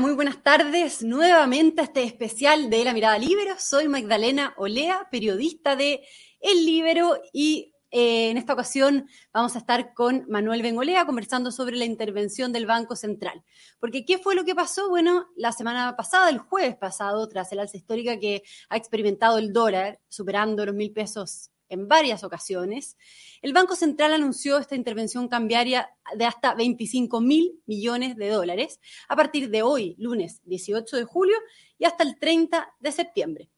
Muy buenas tardes. Nuevamente a este especial de La Mirada Libero. Soy Magdalena Olea, periodista de El Libero y eh, en esta ocasión vamos a estar con Manuel Bengolea conversando sobre la intervención del Banco Central. Porque ¿qué fue lo que pasó? Bueno, la semana pasada, el jueves pasado, tras el alza histórica que ha experimentado el dólar, superando los mil pesos en varias ocasiones, el Banco Central anunció esta intervención cambiaria de hasta 25 mil millones de dólares a partir de hoy, lunes 18 de julio, y hasta el 30 de septiembre.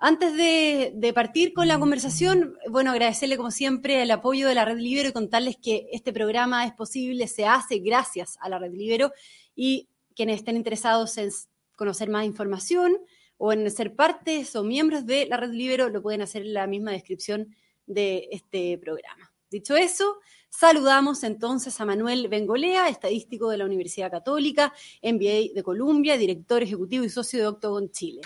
Antes de, partir con la conversación, bueno, agradecerle como siempre el apoyo de la Red Libero y contarles que este programa es posible, se hace gracias a la Red Libero y quienes estén interesados en conocer más información, o en ser partes o miembros de la Red Libero, lo pueden hacer en la misma descripción de este programa. Dicho eso, saludamos entonces a Manuel Bengolea, estadístico de la Universidad Católica, MBA de Columbia, director ejecutivo y socio de Octogon Chile.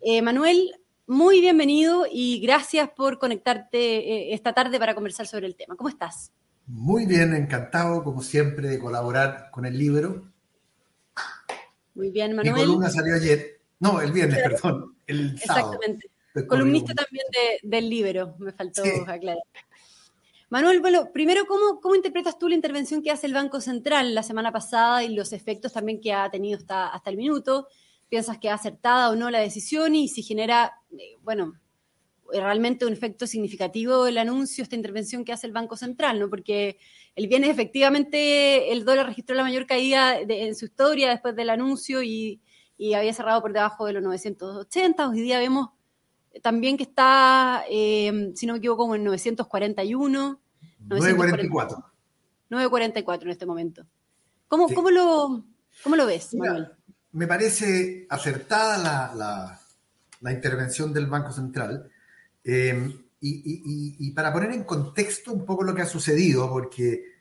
Eh, Manuel, muy bienvenido y gracias por conectarte eh, esta tarde para conversar sobre el tema. ¿Cómo estás? Muy bien, encantado, como siempre, de colaborar con el Libro. Muy bien, Manuel. Mi columna salió ayer no, el viernes, perdón. El Exactamente. Columnista también del Libro, me faltó aclarar. Manuel, bueno, primero, ¿cómo, ¿cómo interpretas tú la intervención que hace el Banco Central la semana pasada y los efectos también que ha tenido hasta, hasta el minuto? ¿Piensas que ha acertada o no la decisión y si genera, eh, bueno, realmente un efecto significativo el anuncio, esta intervención que hace el Banco Central, ¿no? Porque el viernes efectivamente el dólar registró la mayor caída en su historia después del anuncio y y había cerrado por debajo de los 980. Hoy día vemos también que está, eh, si no me equivoco, como en 941. 944. 944 en este momento. ¿Cómo, ¿cómo, lo, cómo lo ves, Manuel? Me parece acertada la, la, intervención del Banco Central. Eh, y, y, y, para poner en contexto un poco lo que ha sucedido, porque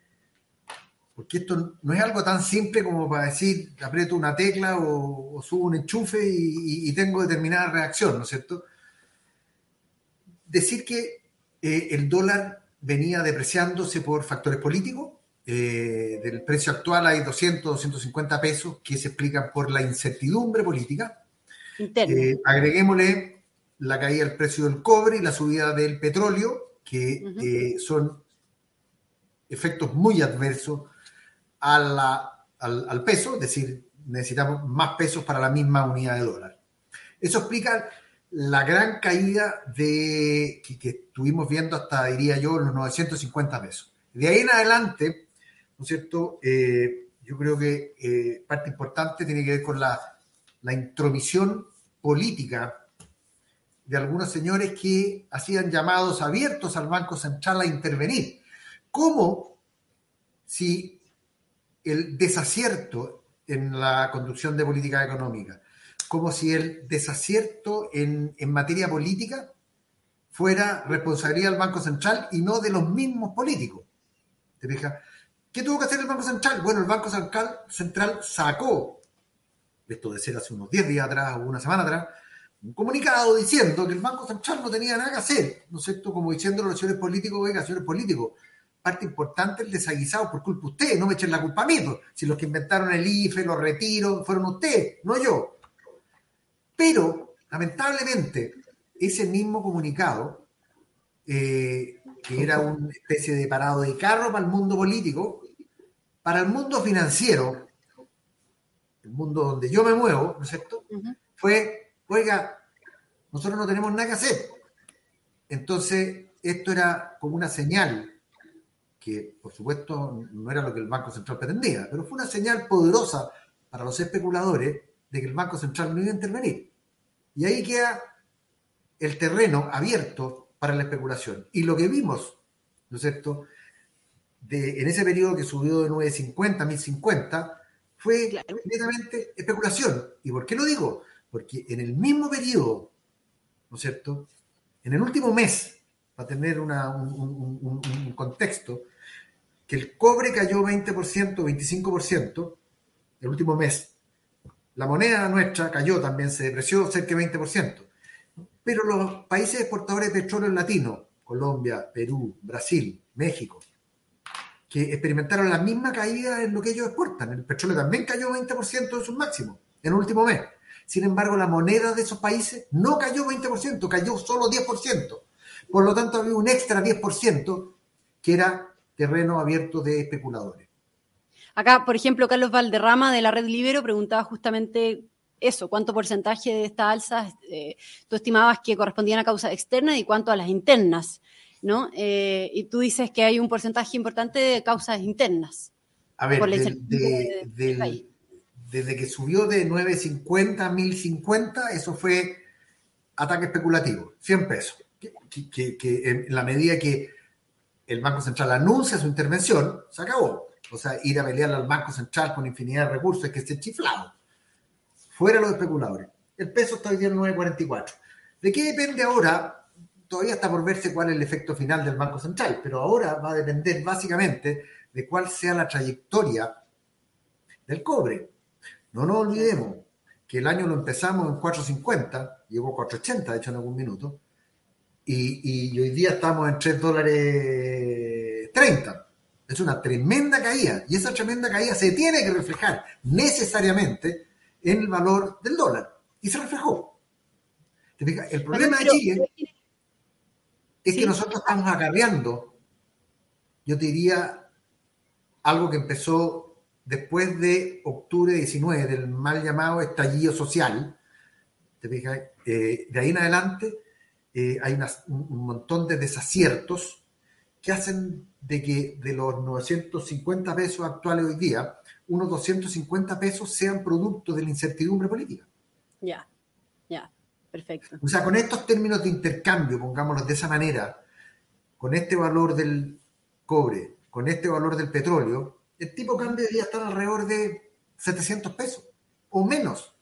porque esto no es algo tan simple como para decir, aprieto una tecla o, subo un enchufe y, tengo determinada reacción, ¿no es cierto? Decir que eh, el dólar venía depreciándose por factores políticos, eh, del precio actual hay 200, 250 pesos que se explican por la incertidumbre política. Eh, agreguémosle la caída del precio del cobre y la subida del petróleo, que son efectos muy adversos al, peso, es decir, necesitamos más pesos para la misma unidad de dólar. Eso explica la gran caída de, que, estuvimos viendo hasta, diría yo, los 950 pesos. De ahí en adelante, ¿no es cierto? Eh, yo creo que eh, parte importante tiene que ver con la, la intromisión política de algunos señores que hacían llamados abiertos al Banco Central a intervenir. ¿Cómo si el desacierto en la conducción de política económica, como si el desacierto en, materia política fuera responsabilidad del Banco Central y no de los mismos políticos. ¿Te fijas? ¿Qué tuvo que hacer el Banco Central? Bueno, el Banco Central, Central sacó, esto de ser hace unos 10 días atrás o una semana atrás, un comunicado diciendo que el Banco Central no tenía nada que hacer, ¿no es cierto? Como diciendo a los señores políticos, oiga, señores políticos, parte importante el desaguisado por culpa de ustedes, no me echen la culpa a mí, pues. si los que inventaron el IFE, los retiros, fueron ustedes, no yo. Pero, lamentablemente, ese mismo comunicado, eh, que era una especie de parado de carro para el mundo político, para el mundo financiero, el mundo donde yo me muevo, ¿no es cierto? Fue, oiga, nosotros no tenemos nada que hacer. Entonces, esto era como una señal que por supuesto no era lo que el Banco Central pretendía, pero fue una señal poderosa para los especuladores de que el Banco Central no iba a intervenir. Y ahí queda el terreno abierto para la especulación. Y lo que vimos, ¿no es cierto?, de, en ese periodo que subió de 950 a 1050, fue netamente especulación. ¿Y por qué lo digo? Porque en el mismo periodo, ¿no es cierto?, en el último mes, para tener un, un, contexto, que el cobre cayó 20%, 25% el último mes. La moneda nuestra cayó también, se depreció cerca de 20%. Pero los países exportadores de petróleo latinos, Colombia, Perú, Brasil, México, que experimentaron la misma caída en lo que ellos exportan. El petróleo también cayó 20% de sus máximos en el último mes. Sin embargo, la moneda de esos países no cayó 20%, cayó solo 10%. Por lo tanto, había un extra 10% que era terreno abierto de especuladores. Acá, por ejemplo, Carlos Valderrama de la Red Libero preguntaba justamente eso, cuánto porcentaje de estas alzas eh, tú estimabas que correspondían a causas externas y cuánto a las internas. ¿no? Eh, y tú dices que hay un porcentaje importante de causas internas. A ver, desde que subió de 9.50 a 1.050, eso fue ataque especulativo, 100 pesos. Que, en la medida que el Banco Central anuncia su intervención, se acabó. O sea, ir a pelear al Banco Central con infinidad de recursos es que esté chiflado. Fuera los especuladores. El peso está hoy día en 9.44. ¿De qué depende ahora todavía está por verse cuál es el efecto final del Banco Central, pero ahora va a depender básicamente de cuál sea la trayectoria del cobre. No nos olvidemos que el año lo empezamos en 4.50, llegó a 4.80 de hecho en algún minuto, y, hoy día estamos en 3 dólares 30. Es una tremenda caída y esa tremenda caída se tiene que reflejar necesariamente en el valor del dólar. Y se reflejó. El problema de Chile es que nosotros estamos acarreando, yo te diría, algo que empezó después de octubre 19, del mal llamado estallido social. ¿Te fijas? Eh, de ahí en adelante eh, hay un montón de desaciertos que hacen de que de los 950 pesos actuales hoy día, unos 250 pesos sean producto de la incertidumbre política. Ya, ya. Perfecto. O sea, con estos términos de intercambio, pongámoslos de esa manera, con este valor del cobre, con este valor del petróleo, el tipo de cambio debería estar alrededor de 700 pesos o menos.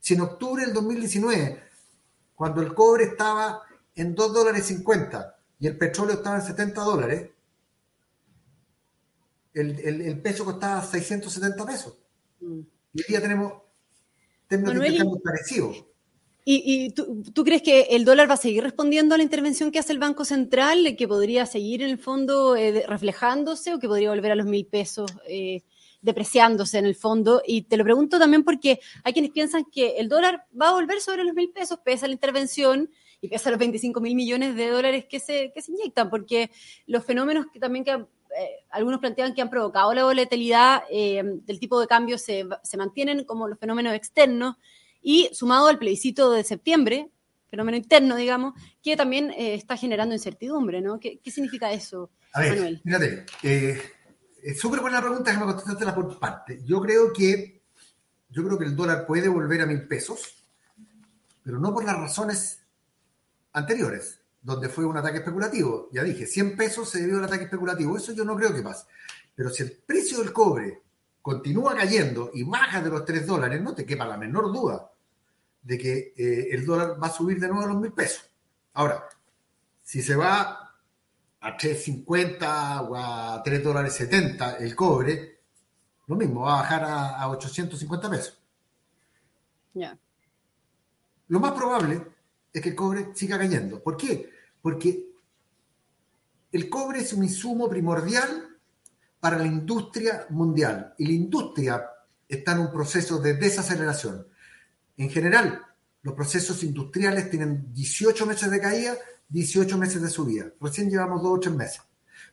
Si en octubre del 2019, cuando el cobre estaba en 2 dólares 50 y el petróleo estaba en 70 dólares, el, peso costaba 670 pesos. Mm. Y hoy día tenemos términos de intercambio parecidos. ¿Y, tú, crees que el dólar va a seguir respondiendo a la intervención que hace el Banco Central, que podría seguir en el fondo eh, reflejándose o que podría volver a los mil pesos eh, depreciándose en el fondo? Y te lo pregunto también porque hay quienes piensan que el dólar va a volver sobre los mil pesos pese a la intervención y pese a los 25 mil millones de dólares que se, que se inyectan, porque los fenómenos que también que eh, algunos plantean que han provocado la volatilidad del tipo de cambio se, se mantienen como los fenómenos externos y sumado al plebiscito de septiembre, fenómeno interno, digamos, que también eh, está generando incertidumbre, ¿no? ¿Qué, significa eso, A ver, Manuel? Mírate, eh, es súper buena pregunta, déjame contestártela por parte. Yo creo que yo creo que el dólar puede volver a mil pesos, pero no por las razones anteriores, donde fue un ataque especulativo. Ya dije, 100 pesos se debió al ataque especulativo. Eso yo no creo que pase. Pero si el precio del cobre continúa cayendo y baja de los 3 dólares, no te quepa la menor duda de que eh, el dólar va a subir de nuevo a los mil pesos. Ahora, si se va a 3.50 o a 3 dólares 70 el cobre, lo mismo, va a bajar a, 850 pesos. Ya. Lo más probable es que el cobre siga cayendo. ¿Por qué? Porque el cobre es un insumo primordial para la industria mundial y la industria está en un proceso de desaceleración. En general, los procesos industriales tienen 18 meses de caída, 18 meses de subida. Recién llevamos dos o tres meses.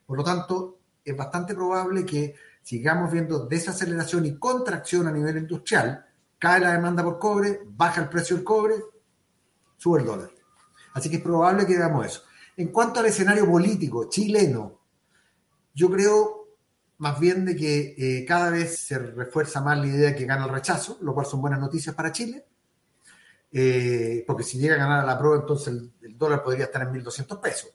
Por lo tanto, es bastante probable que sigamos viendo desaceleración y contracción a nivel industrial. Cae la demanda por cobre, baja el precio del cobre, sube el dólar. Así que es probable que veamos eso. En cuanto al escenario político chileno, yo creo más bien de que eh, cada vez se refuerza más la idea de que gana el rechazo, lo cual son buenas noticias para Chile, eh, porque si llega a ganar la prueba, entonces el, dólar podría estar en 1.200 pesos.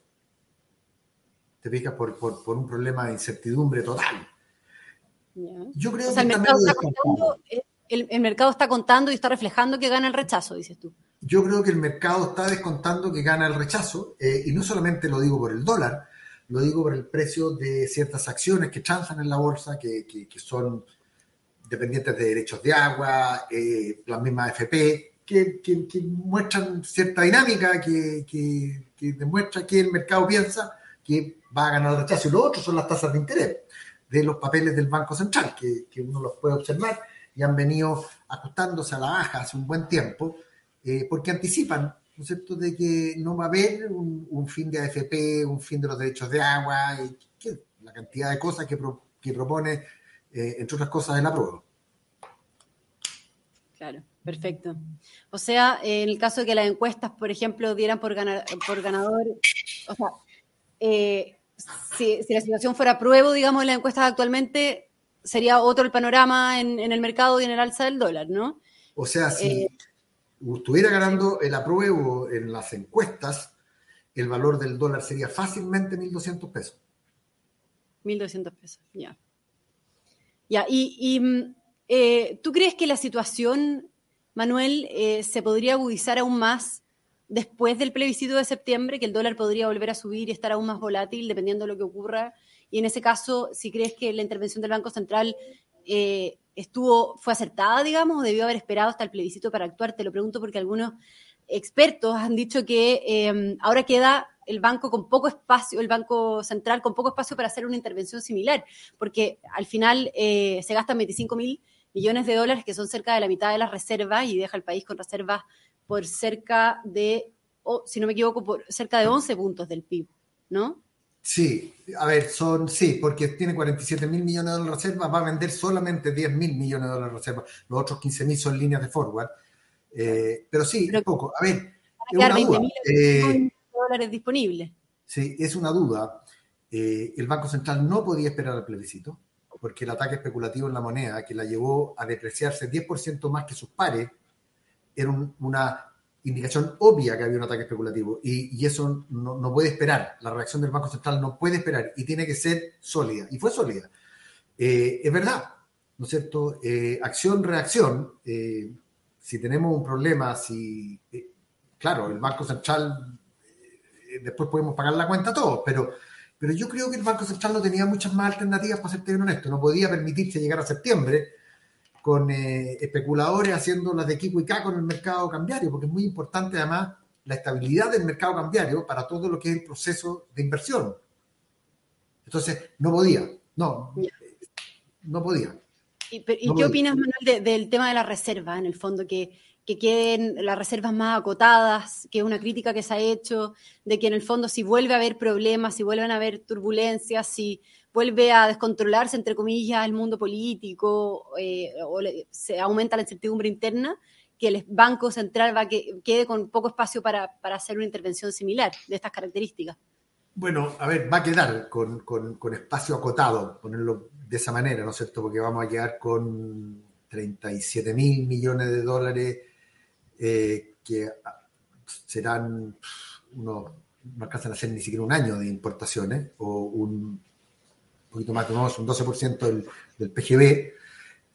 Te fijas por, por, un problema de incertidumbre total. Yo creo que el mercado, está contando, eh, el, mercado está contando y está reflejando que gana el rechazo, dices tú. Yo creo que el mercado está descontando que gana el rechazo, y no solamente lo digo por el dólar, lo digo por el precio de ciertas acciones que transan en la bolsa, que, son dependientes de derechos de agua, eh, las mismas FP, que, muestran cierta dinámica, que, demuestra que el mercado piensa que va a ganar el rechazo. Y lo otro son las tasas de interés de los papeles del Banco Central, que, uno los puede observar y han venido ajustándose a la baja hace un buen tiempo, eh, porque anticipan, ¿no es cierto?, de que no va a haber un, fin de AFP, un fin de los derechos de agua, y la cantidad de cosas que, que propone, eh, entre otras cosas, el apruebo. Claro, perfecto. O sea, en el caso de que las encuestas, por ejemplo, dieran por, por ganador, o sea, eh, si, la situación fuera pruebo, digamos, en las encuestas actualmente, sería otro el panorama en, el mercado y en el alza del dólar, ¿no? O sea, si eh, estuviera ganando el apruebo en las encuestas, el valor del dólar sería fácilmente 1.200 pesos. 1.200 pesos, ya. Ya, y, mm, eh, ¿tú crees que la situación, Manuel, eh, se podría agudizar aún más después del plebiscito de septiembre, que el dólar podría volver a subir y estar aún más volátil dependiendo de lo que ocurra y en ese caso, si crees que la intervención del Banco Central eh, estuvo, fue acertada, digamos, o debió haber esperado hasta el plebiscito para actuar, te lo pregunto porque algunos expertos han dicho que em, ahora queda el banco con poco espacio, el Banco Central con poco espacio para hacer una intervención similar, porque al final eh, se gastan 25 mil millones de dólares, que son cerca de la mitad de las reservas, y deja el país con reservas por cerca de, si no me equivoco, por cerca de 11 puntos del PIB, ¿no? Sí, a ver, son, sí, porque tiene 47 mil millones de dólares de reserva, va a vender solamente 10 mil millones de dólares de reserva, los otros 15 mil son líneas de forward, eh, pero sí, es poco. A ver, es una duda. Eh, dólares disponibles. Sí, es una duda. Eh, el Banco Central no podía esperar al plebiscito, porque el ataque especulativo en la moneda, que la llevó a depreciarse 10% más que sus pares, era una indicación obvia que había un ataque especulativo y, eso no, puede esperar. La reacción del Banco Central no puede esperar y tiene que ser sólida. Y fue sólida. Eh, es verdad, ¿no es cierto? Eh, acción, reacción. Eh, si tenemos un problema, si. claro, el Banco Central. después podemos pagar la cuenta todos, pero, pero yo creo que el Banco Central no tenía muchas más alternativas para ser honesto. No podía permitirse llegar a septiembre con eh, especuladores haciendo las de Kiko y K con el mercado cambiario, porque es muy importante además la estabilidad del mercado cambiario para todo lo que es el proceso de inversión. Entonces, no podía, no, no podía. ¿Y, qué opinas, Manuel, del tema de la reserva, en el fondo, que, que queden las reservas más acotadas, que es una crítica que se ha hecho, de que en el fondo si vuelve a haber problemas, si vuelven a haber turbulencias, si vuelve a descontrolarse, entre comillas, el mundo político eh, o se aumenta la incertidumbre interna, que el Banco Central va que quede con poco espacio para, hacer una intervención similar de estas características. Bueno, a ver, va a quedar con, espacio acotado, ponerlo de esa manera, ¿no es cierto? Porque vamos a quedar con 37 mil millones de dólares eh, que serán unos, no alcanzan a ser ni siquiera un año de importaciones o un poquito más, un 12% del, del PGB,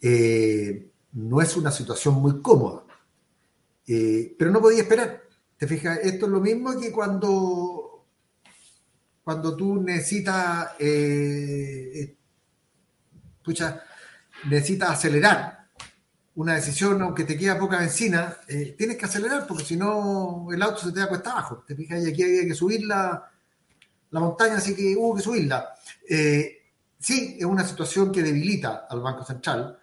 eh, no es una situación muy cómoda. Eh, pero no podía esperar. ¿Te fijas? Esto es lo mismo que cuando, cuando tú necesitas, eh, necesitas acelerar una decisión, aunque te queda poca benzina, tienes que acelerar porque si no el auto se te da cuesta abajo. ¿Te fijas? Y aquí hay que subir la, la montaña, así que hubo que subirla sí, es una situación que debilita al Banco Central,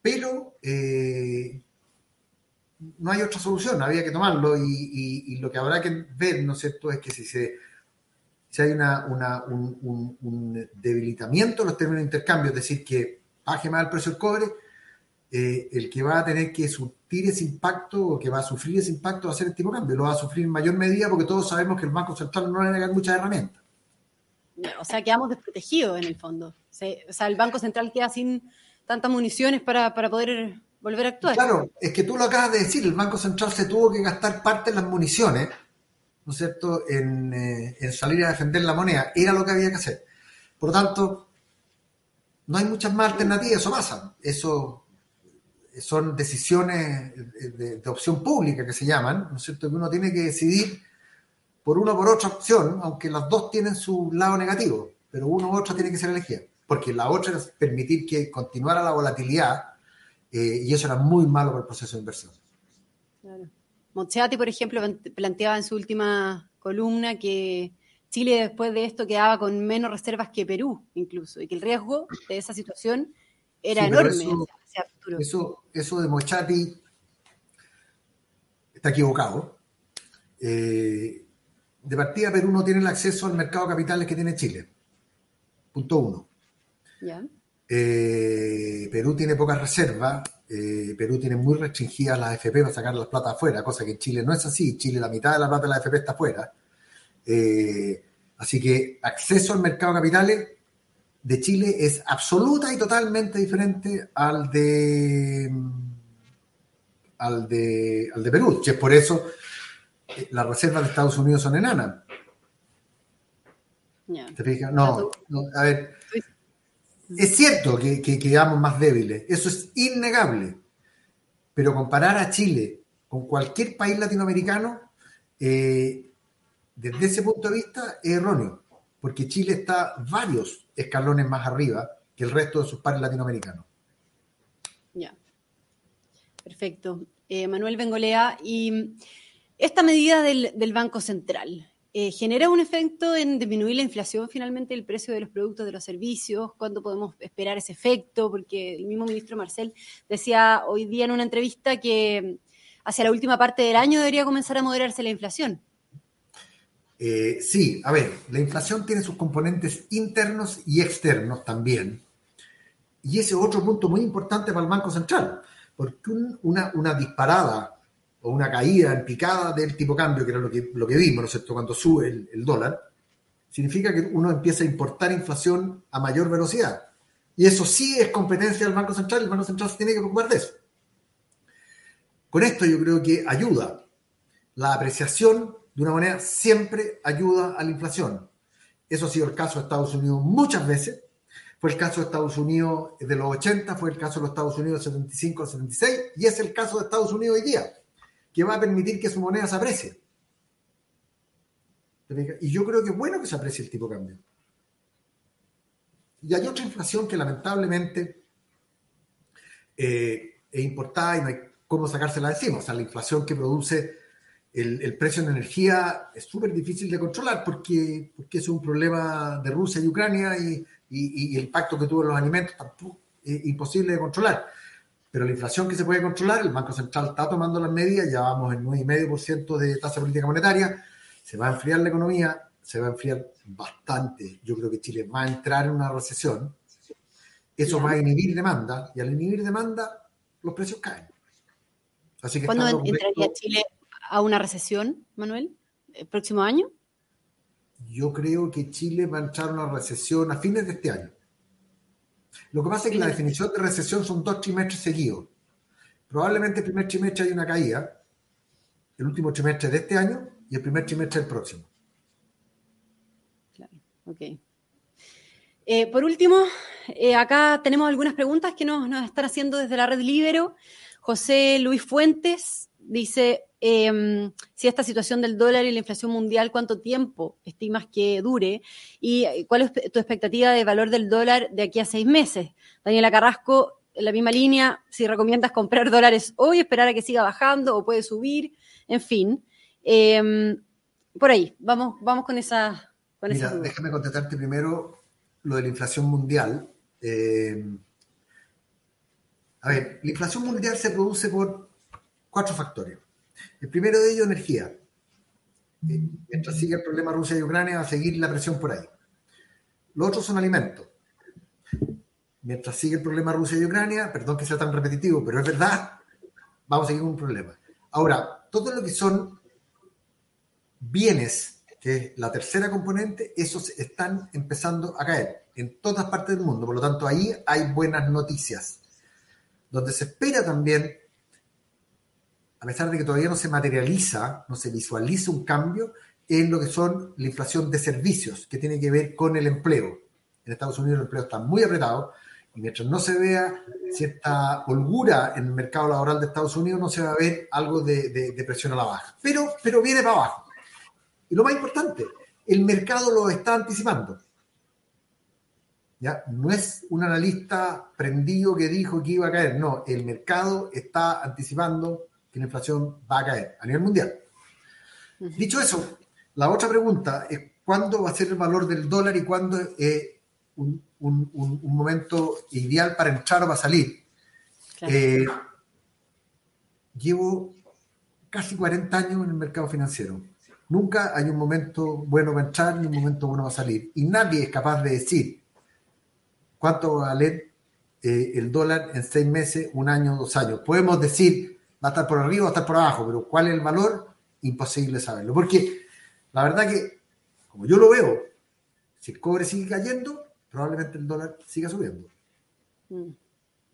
pero eh, no hay otra solución, había que tomarlo y, lo que habrá que ver, ¿no es cierto?, es que si, se, si hay un, debilitamiento en los términos de intercambio, es decir, que baje más el precio del cobre, eh, el que va a tener que sufrir ese impacto o que va a sufrir ese impacto va a ser el tipo de cambio, lo va a sufrir en mayor medida porque todos sabemos que el Banco Central no le va a negar muchas herramientas o sea, quedamos desprotegidos en el fondo. o sea, el Banco Central queda sin tantas municiones para, poder volver a actuar. Claro, es que tú lo acabas de decir, el Banco Central se tuvo que gastar parte de las municiones, ¿no es cierto?, en, eh, en salir a defender la moneda. Era lo que había que hacer. Por lo tanto, no hay muchas más alternativas, eso pasa. Eso son decisiones de, de, opción pública que se llaman, ¿no es cierto?, que uno tiene que decidir por una o por otra opción, aunque las dos tienen su lado negativo, pero una u otra tiene que ser elegida, porque la otra es permitir que continuara la volatilidad eh, y eso era muy malo para el proceso de inversión. Claro. por ejemplo, planteaba en su última columna que Chile después de esto quedaba con menos reservas que Perú, incluso, y que el riesgo de esa situación era enorme eso, Eso, de Mochati está equivocado. Eh, de partida, Perú no tiene el acceso al mercado de capitales que tiene Chile. Punto uno. Eh, Perú tiene pocas reservas. Eh, Perú tiene muy restringidas las FP para sacar las plata afuera, cosa que en Chile no es así. Chile, la mitad de la plata de la FP está afuera. así que acceso al mercado de capitales de Chile es absoluta y totalmente diferente al de al de, al de Perú, que es por eso eh, las reservas de Estados Unidos son enanas. ¿Te fijas? No, a ver, es cierto que, quedamos más débiles, eso es innegable, pero comparar a Chile con cualquier país latinoamericano, eh, desde ese punto de vista, es erróneo, porque Chile está varios escalones más arriba que el resto de sus pares latinoamericanos. Ya. Perfecto. Eh, Manuel Bengolea, y esta medida del, Banco Central, eh, ¿genera un efecto en disminuir la inflación finalmente del precio de los productos, de los servicios? ¿Cuándo podemos esperar ese efecto? Porque el mismo ministro Marcel decía hoy día en una entrevista que hacia la última parte del año debería comenzar a moderarse la inflación. Eh, sí, a ver, la inflación tiene sus componentes internos y externos también. Y ese es otro punto muy importante para el Banco Central, porque una, disparada o una caída en picada del tipo cambio, que era lo que, lo que vimos, ¿no es cierto?, cuando sube el, dólar, significa que uno empieza a importar inflación a mayor velocidad. Y eso sí es competencia del Banco Central, el Banco Central se tiene que preocupar de eso. Con esto yo creo que ayuda la apreciación de una manera siempre ayuda a la inflación. Eso ha sido el caso de Estados Unidos muchas veces. Fue el caso de Estados Unidos de los 80, fue el caso de los Estados Unidos de 75 a 76 y es el caso de Estados Unidos hoy día, que va a permitir que su moneda se aprecie. Y yo creo que es bueno que se aprecie el tipo de cambio. Y hay otra inflación que lamentablemente eh, es importada y no hay cómo sacársela de encima. O sea, la inflación que produce el, precio de energía es súper difícil de controlar porque, porque es un problema de Rusia y Ucrania y, el impacto que tuvo en los alimentos tampoco es imposible de controlar. Pero la inflación que se puede controlar, el Banco Central está tomando las medidas, ya vamos en 9,5% de tasa política monetaria, se va a enfriar la economía, se va a enfriar bastante. Yo creo que Chile va a entrar en una recesión, eso va a inhibir demanda y al inhibir demanda los precios caen. Así que ¿Cuándo entraría Chile a una recesión, Manuel, el próximo año? Yo creo que Chile va a entrar a una recesión a fines de este año. Lo que pasa es que la definición de recesión son dos trimestres seguidos. Probablemente el primer trimestre hay una caída, el último trimestre de este año y el primer trimestre del próximo. Claro, ok. Eh, por último, eh, acá tenemos algunas preguntas que nos, nos, están haciendo desde la red Libero. José Luis Fuentes dice, Em, si esta situación del dólar y la inflación mundial, cuánto tiempo estimas que dure y eh, cuál es tu expectativa de valor del dólar de aquí a seis meses. Daniela Carrasco, en la misma línea, si recomiendas comprar dólares hoy, esperar a que siga bajando o puede subir, en fin. Em, por ahí, vamos, vamos con esa... Mira, déjame contestarte primero lo de la inflación mundial. Em, a ver, la inflación mundial se produce por cuatro factores. El primero de ellos, energía. Eh, mientras siga el problema Rusia y Ucrania, va a seguir la presión por ahí. Los otros son alimentos. Mientras sigue el problema Rusia y Ucrania, perdón que sea tan repetitivo, pero es verdad, vamos a seguir con un problema. Ahora, todo lo que son bienes, que es la tercera componente, esos están empezando a caer en todas partes del mundo. Por lo tanto, ahí hay buenas noticias. Donde se espera también a pesar de que todavía no se materializa, no se visualiza un cambio, en lo que son la inflación de servicios, que tiene que ver con el empleo. En Estados Unidos el empleo está muy apretado y mientras no se vea cierta holgura en el mercado laboral de Estados Unidos, no se va a ver algo de, presión a la baja. Pero, pero viene para abajo. Y lo más importante, el mercado lo está anticipando. ¿Ya? No es un analista prendido que dijo que iba a caer, no, el mercado está anticipando que la inflación va a caer a nivel mundial. Dicho eso, la otra pregunta es cuándo va a ser el valor del dólar y cuándo es un, momento ideal para entrar o para salir. Eh, llevo casi 40 años en el mercado financiero. Nunca hay un momento bueno para entrar ni un momento bueno para salir. Y nadie es capaz de decir cuánto va a valer eh, el dólar en seis meses, un año, dos años. Podemos decir, va a estar por arriba o va a estar por abajo, pero ¿cuál es el valor? Imposible saberlo. Porque la verdad que, como yo lo veo, si el cobre sigue cayendo, probablemente el dólar siga subiendo. Mm.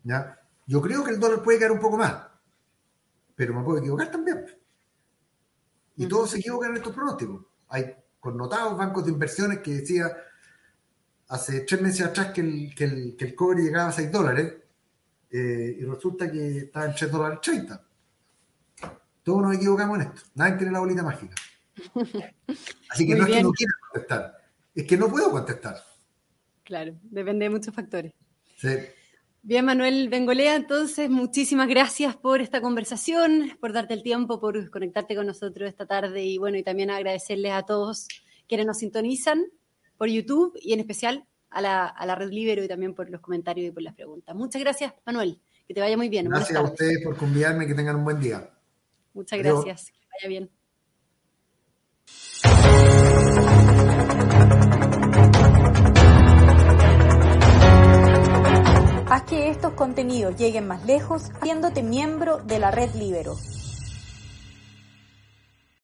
¿Ya? Yo creo que el dólar puede caer un poco más, pero me puedo equivocar también. Y mm. todos se equivocan en estos pronósticos. Hay connotados bancos de inversiones que decían hace tres meses atrás que el, que el, que el cobre llegaba a 6 dólares eh, y resulta que está en 3 dólares 30. Todos nos equivocamos en esto. Nadie tiene la bolita mágica. Así que no es que no quiera contestar, es que no puedo contestar. Claro, depende de muchos factores. Sí. Bien, Manuel Bengolea, entonces muchísimas gracias por esta conversación, por darte el tiempo, por conectarte con nosotros esta tarde y bueno, y también agradecerles a todos quienes nos sintonizan por YouTube y en especial a la, a la Red Libero y también por los comentarios y por las preguntas. Muchas gracias, Manuel. Que te vaya muy bien. Gracias a ustedes por convidarme y que tengan un buen día. Muchas gracias. Que vaya bien. Haz que estos contenidos lleguen más lejos haciéndote miembro de la Red Libero.